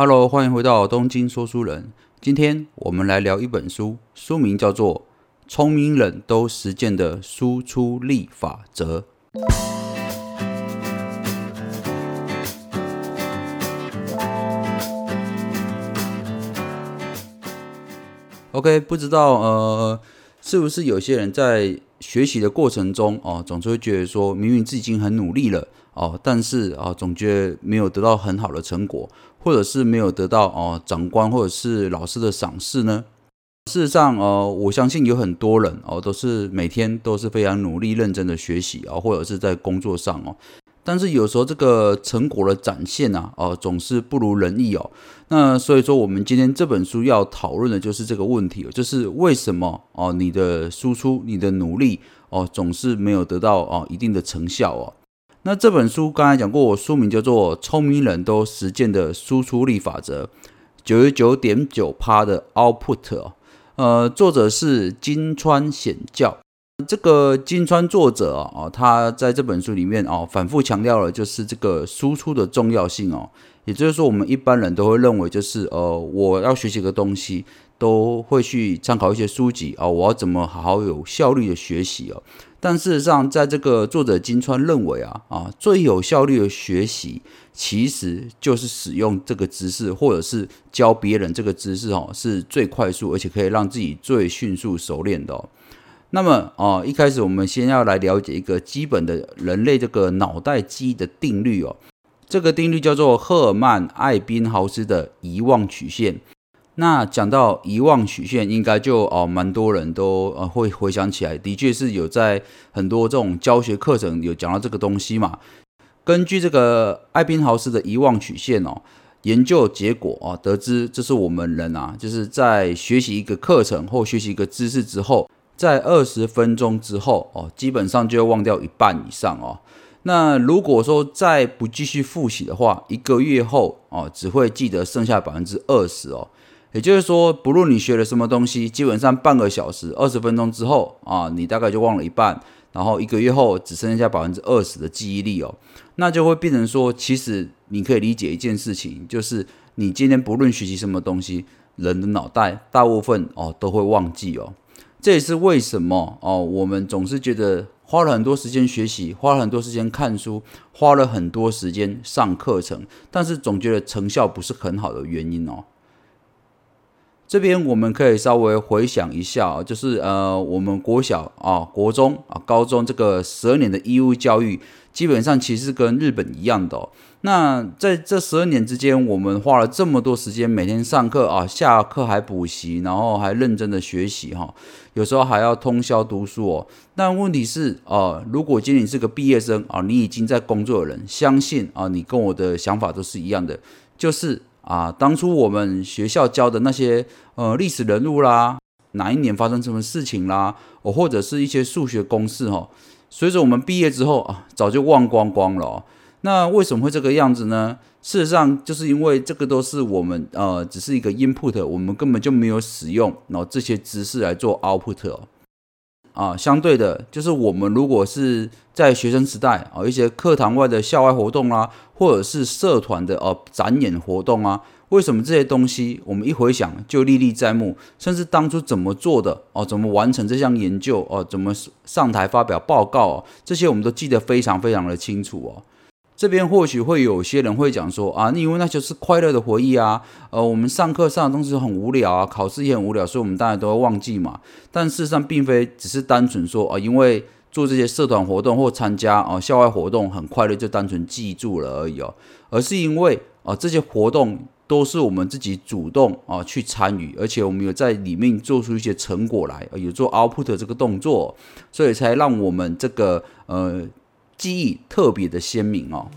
Hello，欢迎回到东京说书人。今天我们来聊一本书，书名叫做《聪明人都实践的输出力法则》。OK，不知道呃，是不是有些人在学习的过程中哦，总是会觉得说，明明自己已经很努力了哦，但是啊，总觉得没有得到很好的成果，或者是没有得到哦长官或者是老师的赏识呢？事实上，呃，我相信有很多人哦，都是每天都是非常努力认真的学习啊，或者是在工作上哦。但是有时候这个成果的展现啊，哦，总是不如人意哦。那所以说，我们今天这本书要讨论的就是这个问题，就是为什么哦，你的输出、你的努力哦，总是没有得到哦一定的成效哦。那这本书刚才讲过，书名叫做《聪明人都实践的输出力法则》，九十九点九趴的 output 哦。呃，作者是金川显教。这个金川作者啊，他在这本书里面哦，反复强调了就是这个输出的重要性哦。也就是说，我们一般人都会认为，就是呃，我要学习个东西，都会去参考一些书籍啊，我要怎么好好有效率的学习哦。但事实上，在这个作者金川认为啊啊，最有效率的学习，其实就是使用这个知识，或者是教别人这个知识哦，是最快速，而且可以让自己最迅速熟练的。那么哦，一开始我们先要来了解一个基本的人类这个脑袋记忆的定律哦。这个定律叫做赫尔曼·艾宾豪斯的遗忘曲线。那讲到遗忘曲线，应该就哦，蛮多人都呃会回想起来，的确是有在很多这种教学课程有讲到这个东西嘛。根据这个艾宾豪斯的遗忘曲线哦，研究结果哦，得知这是我们人啊，就是在学习一个课程或学习一个知识之后。在二十分钟之后哦，基本上就要忘掉一半以上哦。那如果说再不继续复习的话，一个月后哦，只会记得剩下百分之二十哦。也就是说，不论你学了什么东西，基本上半个小时、二十分钟之后啊，你大概就忘了一半，然后一个月后只剩下百分之二十的记忆力哦。那就会变成说，其实你可以理解一件事情，就是你今天不论学习什么东西，人的脑袋大部分哦都会忘记哦。这也是为什么哦，我们总是觉得花了很多时间学习，花了很多时间看书，花了很多时间上课程，但是总觉得成效不是很好的原因哦。这边我们可以稍微回想一下，就是呃，我们国小啊、国中啊、高中这个十二年的义务教育，基本上其实跟日本一样的。那在这十二年之间，我们花了这么多时间，每天上课啊，下课还补习，然后还认真的学习哈，有时候还要通宵读书哦。但问题是啊，如果今天你是个毕业生啊，你已经在工作的人，相信啊，你跟我的想法都是一样的，就是啊，当初我们学校教的那些呃历史人物啦，哪一年发生什么事情啦，哦，或者是一些数学公式哈，随着我们毕业之后啊，早就忘光光了。那为什么会这个样子呢？事实上，就是因为这个都是我们呃，只是一个 input，我们根本就没有使用然后这些知识来做 output 哦。啊，相对的，就是我们如果是在学生时代啊，一些课堂外的校外活动啦，或者是社团的呃展演活动啊，为什么这些东西我们一回想就历历在目？甚至当初怎么做的哦，怎么完成这项研究哦，怎么上台发表报告哦，这些我们都记得非常非常的清楚哦。这边或许会有些人会讲说啊，因为那就是快乐的回忆啊，呃，我们上课上的东西很无聊啊，考试也很无聊，所以我们当然都会忘记嘛。但事实上并非只是单纯说啊，因为做这些社团活动或参加啊校外活动很快乐，就单纯记住了而已哦，而是因为啊这些活动都是我们自己主动啊去参与，而且我们有在里面做出一些成果来，有做 output 这个动作，所以才让我们这个呃。记忆特别的鲜明哦，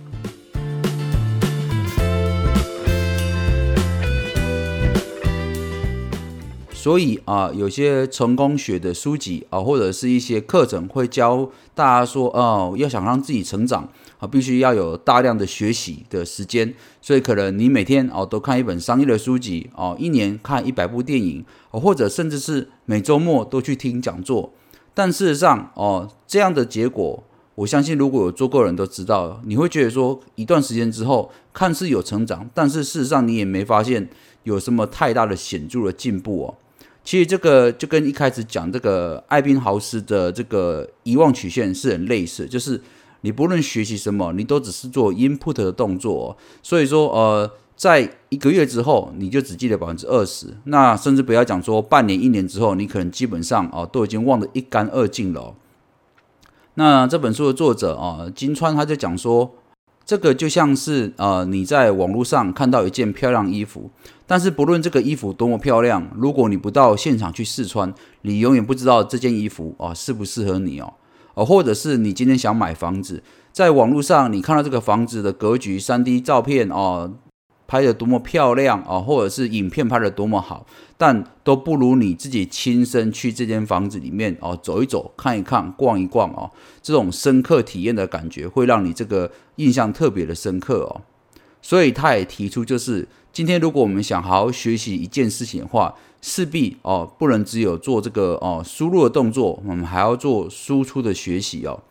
所以啊，有些成功学的书籍啊，或者是一些课程会教大家说，哦，要想让自己成长啊，必须要有大量的学习的时间。所以可能你每天哦都看一本商业的书籍哦，一年看一百部电影或者甚至是每周末都去听讲座。但事实上哦，这样的结果。我相信如果有做过人都知道，你会觉得说一段时间之后看似有成长，但是事实上你也没发现有什么太大的显著的进步哦。其实这个就跟一开始讲这个艾宾豪斯的这个遗忘曲线是很类似，就是你不论学习什么，你都只是做 input 的动作，所以说呃，在一个月之后你就只记得百分之二十，那甚至不要讲说半年、一年之后，你可能基本上哦都已经忘得一干二净了。那这本书的作者啊金川他就讲说。这个就像是呃，你在网络上看到一件漂亮衣服，但是不论这个衣服多么漂亮，如果你不到现场去试穿，你永远不知道这件衣服啊适不适合你哦。哦，或者是你今天想买房子，在网络上你看到这个房子的格局、三 D 照片哦。拍的多么漂亮啊，或者是影片拍的多么好，但都不如你自己亲身去这间房子里面哦走一走、看一看、逛一逛哦，这种深刻体验的感觉会让你这个印象特别的深刻哦。所以他也提出，就是今天如果我们想好好学习一件事情的话，势必哦不能只有做这个哦输入的动作，我们还要做输出的学习哦。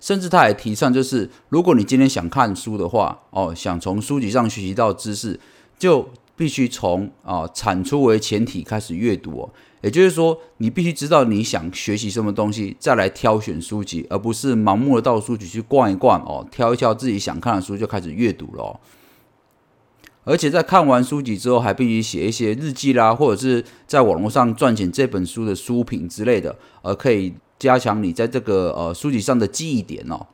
甚至他还提倡，就是如果你今天想看书的话，哦，想从书籍上学习到知识，就必须从啊产出为前提开始阅读哦。也就是说，你必须知道你想学习什么东西，再来挑选书籍，而不是盲目的到书局去逛一逛哦，挑一挑自己想看的书就开始阅读了。而且在看完书籍之后，还必须写一些日记啦，或者是在网络上撰写这本书的书评之类的，而可以。加强你在这个呃书籍上的记忆点哦，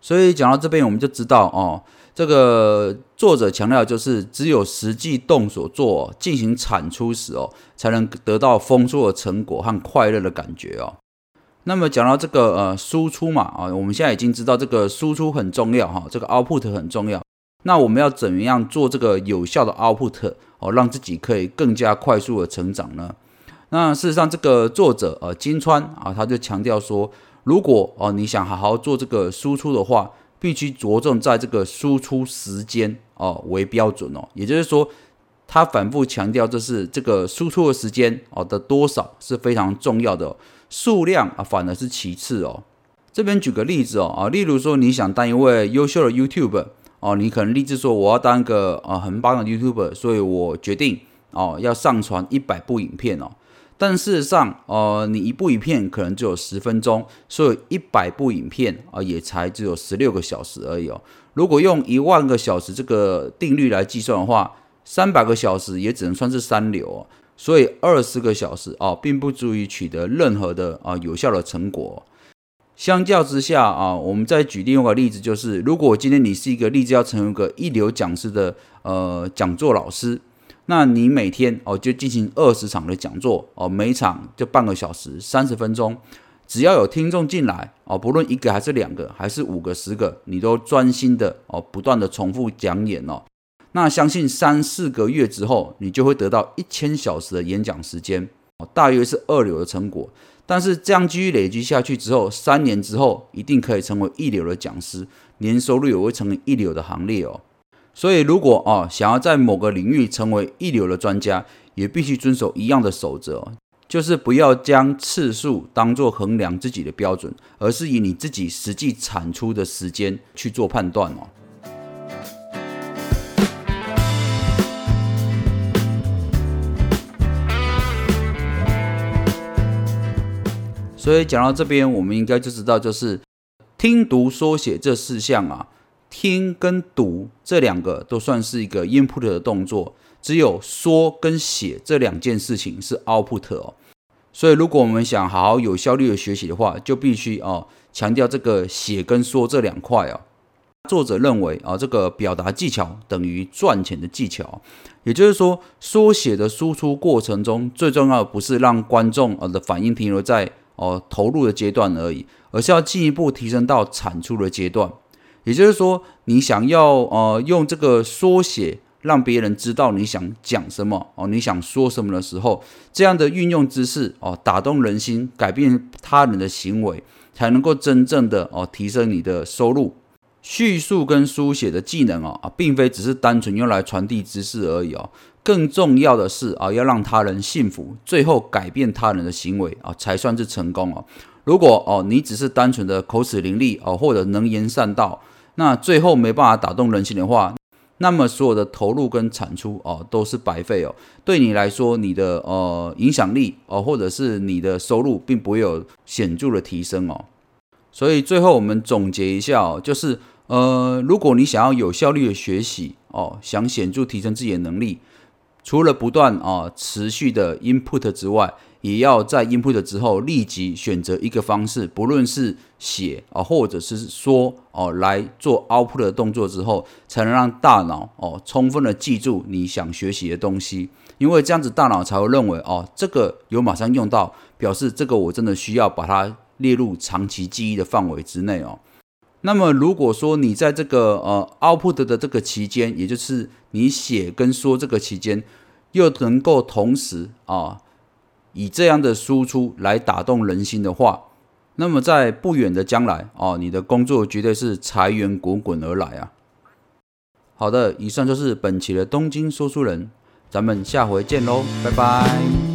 所以讲到这边，我们就知道哦，这个作者强调就是，只有实际动手做，进行产出时哦，才能得到丰硕的成果和快乐的感觉哦。那么讲到这个呃输出嘛啊，我们现在已经知道这个输出很重要哈，这个 output 很重要。那我们要怎么样做这个有效的 output 哦，让自己可以更加快速的成长呢？那事实上，这个作者呃金川啊，他就强调说，如果哦你想好好做这个输出的话，必须着重在这个输出时间哦为标准哦。也就是说，他反复强调，这是这个输出的时间哦的多少是非常重要的，数量啊反而是其次哦。这边举个例子哦啊，例如说你想当一位优秀的 YouTube 哦，你可能立志说我要当一个呃很棒的 YouTuber，所以我决定哦要上传一百部影片哦。但事实上，呃，你一部影片可能只有十分钟，所以一百部影片啊，也才只有十六个小时而已哦。如果用一万个小时这个定律来计算的话，三百个小时也只能算是三流哦。所以二十个小时啊，并不足以取得任何的啊有效的成果。相较之下啊，我们再举另外一个例子，就是如果今天你是一个立志要成为一个一流讲师的呃讲座老师。那你每天哦就进行二十场的讲座哦，每场就半个小时，三十分钟，只要有听众进来哦，不论一个还是两个，还是五个、十个，你都专心的哦，不断的重复讲演哦。那相信三四个月之后，你就会得到一千小时的演讲时间哦，大约是二流的成果。但是这样继续累积下去之后，三年之后一定可以成为一流的讲师，年收入也会成为一流的行列哦。所以，如果哦想要在某个领域成为一流的专家，也必须遵守一样的守则，就是不要将次数当做衡量自己的标准，而是以你自己实际产出的时间去做判断哦。所以讲到这边，我们应该就知道，就是听读说写这四项啊。听跟读这两个都算是一个 input 的动作，只有说跟写这两件事情是 output 哦。所以，如果我们想好好有效率的学习的话，就必须哦强调这个写跟说这两块哦。作者认为啊，这个表达技巧等于赚钱的技巧，也就是说，说写的输出过程中，最重要的不是让观众呃的反应停留在哦投入的阶段而已，而是要进一步提升到产出的阶段。也就是说，你想要呃用这个缩写让别人知道你想讲什么哦，你想说什么的时候，这样的运用姿势哦，打动人心，改变他人的行为，才能够真正的哦提升你的收入。叙述跟书写的技能哦啊，并非只是单纯用来传递知识而已哦，更重要的是啊，要让他人信服，最后改变他人的行为啊，才算是成功哦。如果哦你只是单纯的口齿伶俐哦，或者能言善道，那最后没办法打动人心的话，那么所有的投入跟产出哦都是白费哦。对你来说，你的呃影响力哦，或者是你的收入，并不会有显著的提升哦。所以最后我们总结一下哦，就是呃，如果你想要有效率的学习哦，想显著提升自己的能力。除了不断啊持续的 input 之外，也要在 input 之后立即选择一个方式，不论是写啊或者是说哦来做 output 的动作之后，才能让大脑哦充分的记住你想学习的东西，因为这样子大脑才会认为哦这个有马上用到，表示这个我真的需要把它列入长期记忆的范围之内哦。那么如果说你在这个呃 output 的这个期间，也就是你写跟说这个期间，又能够同时啊，以这样的输出来打动人心的话，那么在不远的将来啊，你的工作绝对是财源滚滚而来啊！好的，以上就是本期的东京说书人，咱们下回见喽，拜拜。